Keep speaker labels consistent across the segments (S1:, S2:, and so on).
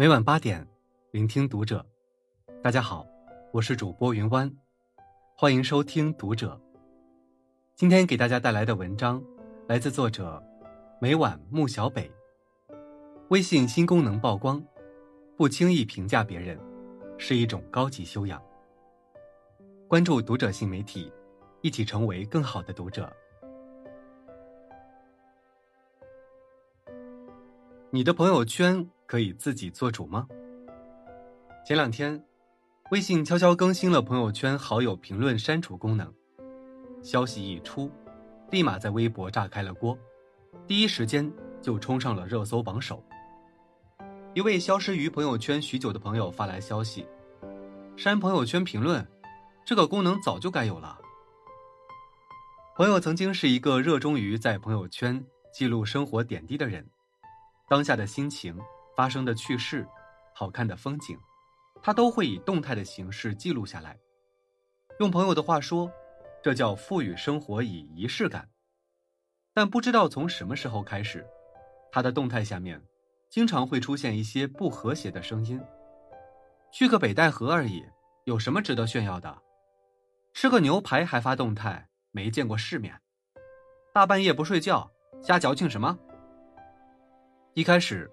S1: 每晚八点，聆听读者。大家好，我是主播云湾，欢迎收听读者。今天给大家带来的文章来自作者每晚穆小北。微信新功能曝光，不轻易评价别人是一种高级修养。关注读者新媒体，一起成为更好的读者。你的朋友圈可以自己做主吗？前两天，微信悄悄更新了朋友圈好友评论删除功能。消息一出，立马在微博炸开了锅，第一时间就冲上了热搜榜首。一位消失于朋友圈许久的朋友发来消息：“删朋友圈评论，这个功能早就该有了。”朋友曾经是一个热衷于在朋友圈记录生活点滴的人。当下的心情、发生的趣事、好看的风景，他都会以动态的形式记录下来。用朋友的话说，这叫赋予生活以仪式感。但不知道从什么时候开始，他的动态下面经常会出现一些不和谐的声音。去个北戴河而已，有什么值得炫耀的？吃个牛排还发动态，没见过世面。大半夜不睡觉，瞎矫情什么？一开始，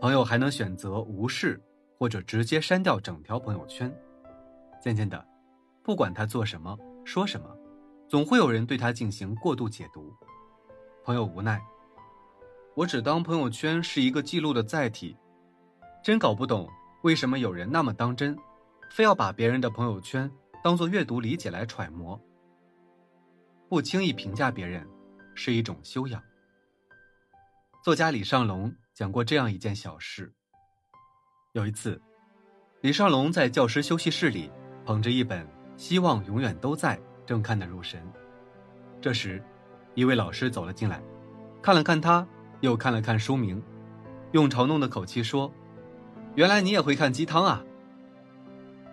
S1: 朋友还能选择无视或者直接删掉整条朋友圈。渐渐的，不管他做什么说什么，总会有人对他进行过度解读。朋友无奈：“我只当朋友圈是一个记录的载体，真搞不懂为什么有人那么当真，非要把别人的朋友圈当做阅读理解来揣摩。不轻易评价别人，是一种修养。”作家李尚龙讲过这样一件小事。有一次，李尚龙在教师休息室里捧着一本《希望永远都在》，正看得入神。这时，一位老师走了进来，看了看他，又看了看书名，用嘲弄的口气说：“原来你也会看鸡汤啊！”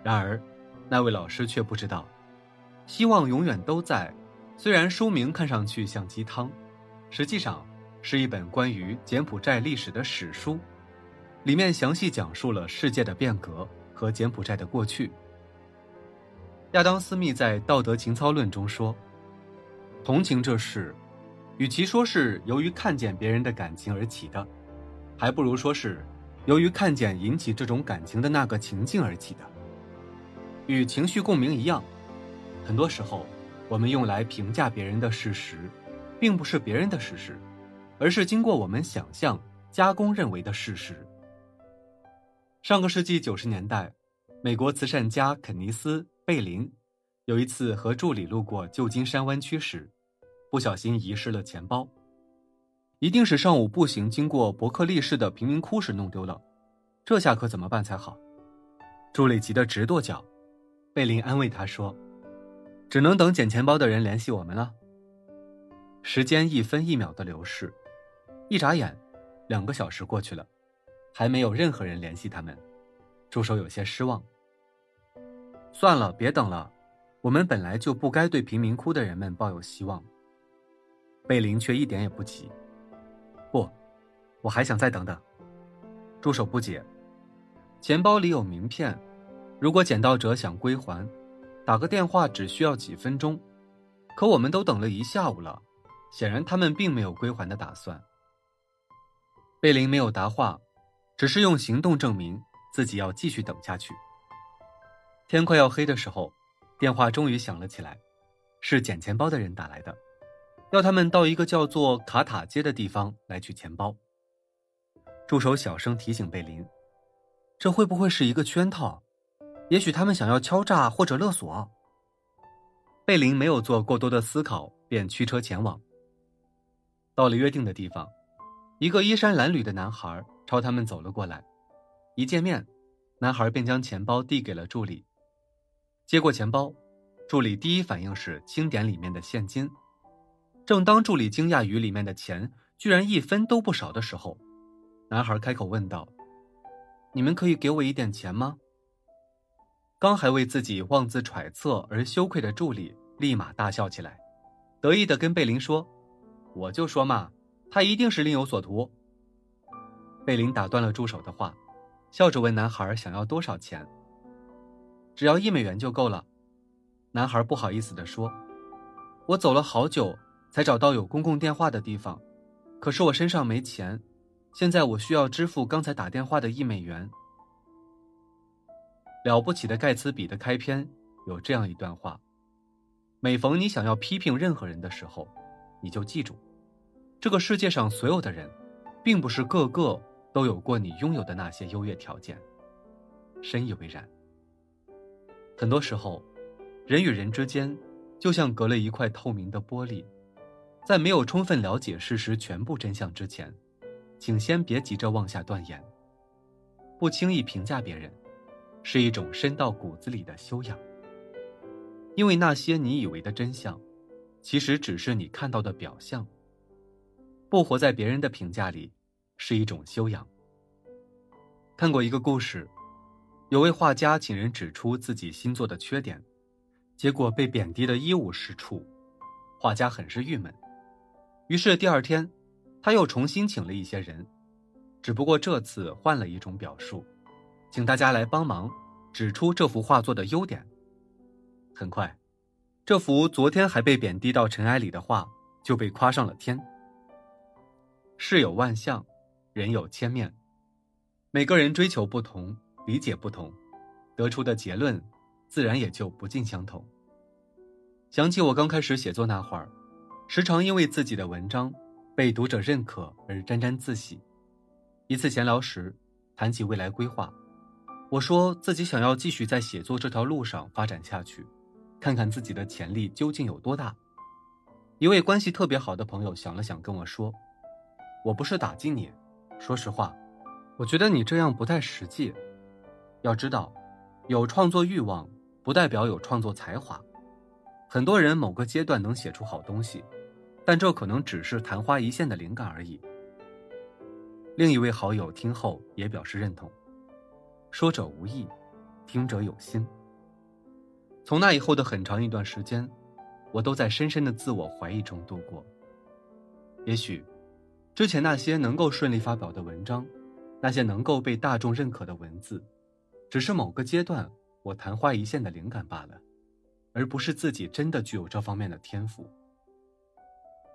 S1: 然而，那位老师却不知道，《希望永远都在》虽然书名看上去像鸡汤，实际上。是一本关于柬埔寨历史的史书，里面详细讲述了世界的变革和柬埔寨的过去。亚当·斯密在《道德情操论》中说：“同情这事，与其说是由于看见别人的感情而起的，还不如说是由于看见引起这种感情的那个情境而起的。与情绪共鸣一样，很多时候，我们用来评价别人的事实，并不是别人的事实。”而是经过我们想象加工认为的事实。上个世纪九十年代，美国慈善家肯尼斯·贝林有一次和助理路过旧金山湾区时，不小心遗失了钱包。一定是上午步行经过伯克利市的贫民窟时弄丢了，这下可怎么办才好？助理急得直跺脚。贝林安慰他说：“只能等捡钱包的人联系我们了。”时间一分一秒的流逝。一眨眼，两个小时过去了，还没有任何人联系他们。助手有些失望。算了，别等了，我们本来就不该对贫民窟的人们抱有希望。贝林却一点也不急。不，我还想再等等。助手不解，钱包里有名片，如果捡到者想归还，打个电话只需要几分钟。可我们都等了一下午了，显然他们并没有归还的打算。贝林没有答话，只是用行动证明自己要继续等下去。天快要黑的时候，电话终于响了起来，是捡钱包的人打来的，要他们到一个叫做卡塔街的地方来取钱包。助手小声提醒贝林：“这会不会是一个圈套？也许他们想要敲诈或者勒索。”贝林没有做过多的思考，便驱车前往。到了约定的地方。一个衣衫褴褛的男孩朝他们走了过来，一见面，男孩便将钱包递给了助理。接过钱包，助理第一反应是清点里面的现金。正当助理惊讶于里面的钱居然一分都不少的时候，男孩开口问道：“你们可以给我一点钱吗？”刚还为自己妄自揣测而羞愧的助理立马大笑起来，得意的跟贝林说：“我就说嘛。”他一定是另有所图。贝林打断了助手的话，笑着问男孩想要多少钱。只要一美元就够了。男孩不好意思地说：“我走了好久才找到有公共电话的地方，可是我身上没钱，现在我需要支付刚才打电话的一美元。”了不起的盖茨比的开篇有这样一段话：每逢你想要批评任何人的时候，你就记住，这个世界上所有的人，并不是个个都有过你拥有的那些优越条件。深以为然。很多时候。人与人之间，就像隔了一块透明的玻璃，在没有充分了解事实全部真相之前，请先别急着妄下断言。不轻易评价别人，是一种深到骨子里的修养。因为那些你以为的真相，其实只是你看到的表象。不活在别人的评价里，是一种修养。看过一个故事，有位画家请人指出自己新作的缺点。结果被贬低的一无是处，画家很是郁闷。于是第二天，他又重新请了一些人，只不过这次换了一种表述，请大家来帮忙指出这幅画作的优点。很快，这幅昨天还被贬低到尘埃里的画就被夸上了天。事有万象，人有千面，每个人追求不同，理解不同，得出的结论。自然也就不尽相同。想起我刚开始写作那会儿，时常因为自己的文章被读者认可而沾沾自喜。一次闲聊时，谈起未来规划，我说自己想要继续在写作这条路上发展下去，看看自己的潜力究竟有多大。一位关系特别好的朋友想了想，跟我说：“我不是打击你，说实话，我觉得你这样不太实际。要知道，有创作欲望。”不代表有创作才华，很多人某个阶段能写出好东西，但这可能只是昙花一现的灵感而已。另一位好友听后也表示认同，说者无意，听者有心。从那以后的很长一段时间，我都在深深的自我怀疑中度过。也许，之前那些能够顺利发表的文章，那些能够被大众认可的文字，只是某个阶段。我昙花一现的灵感罢了，而不是自己真的具有这方面的天赋。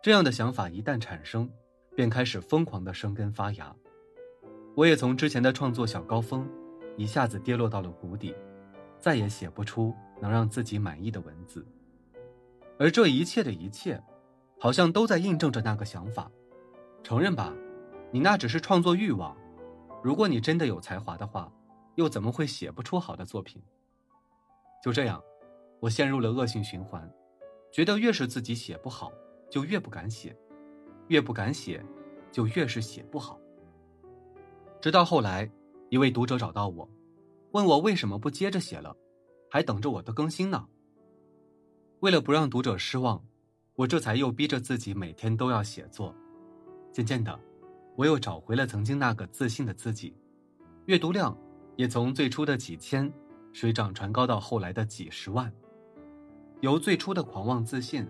S1: 这样的想法一旦产生，便开始疯狂的生根发芽。我也从之前的创作小高峰，一下子跌落到了谷底，再也写不出能让自己满意的文字。而这一切的一切，好像都在印证着那个想法。承认吧，你那只是创作欲望。如果你真的有才华的话。又怎么会写不出好的作品？就这样，我陷入了恶性循环，觉得越是自己写不好，就越不敢写，越不敢写，就越是写不好。直到后来，一位读者找到我，问我为什么不接着写了，还等着我的更新呢？为了不让读者失望，我这才又逼着自己每天都要写作。渐渐的，我又找回了曾经那个自信的自己，阅读量。也从最初的几千，水涨船高到后来的几十万。由最初的狂妄自信，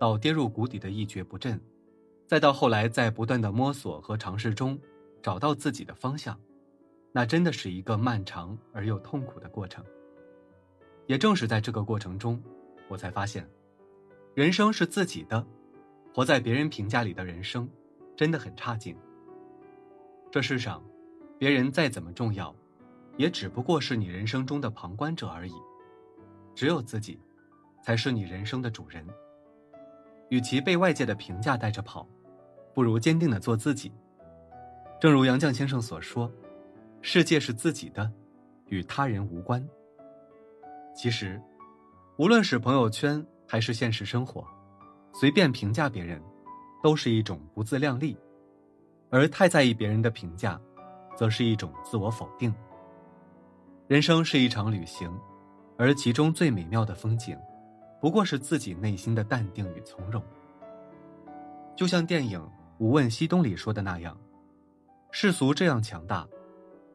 S1: 到跌入谷底的一蹶不振，再到后来在不断的摸索和尝试中，找到自己的方向，那真的是一个漫长而又痛苦的过程。也正是在这个过程中，我才发现，人生是自己的，活在别人评价里的人生，真的很差劲。这世上，别人再怎么重要。也只不过是你人生中的旁观者而已，只有自己，才是你人生的主人。与其被外界的评价带着跑，不如坚定的做自己。正如杨绛先生所说：“世界是自己的，与他人无关。”其实，无论是朋友圈还是现实生活，随便评价别人，都是一种不自量力；而太在意别人的评价，则是一种自我否定。人生是一场旅行，而其中最美妙的风景，不过是自己内心的淡定与从容。就像电影《无问西东》里说的那样，世俗这样强大，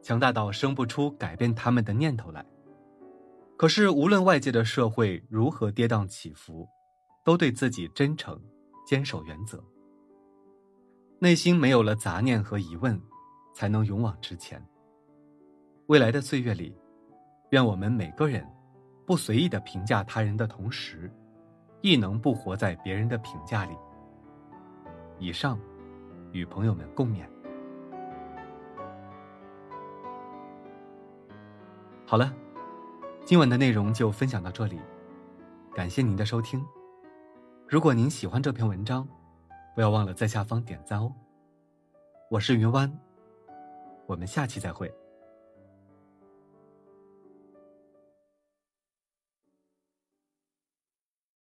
S1: 强大到生不出改变他们的念头来。可是无论外界的社会如何跌宕起伏，都对自己真诚，坚守原则。内心没有了杂念和疑问，才能勇往直前。未来的岁月里，愿我们每个人不随意的评价他人的同时，亦能不活在别人的评价里。以上，与朋友们共勉。好了，今晚的内容就分享到这里，感谢您的收听。如果您喜欢这篇文章，不要忘了在下方点赞哦。我是云湾，我们下期再会。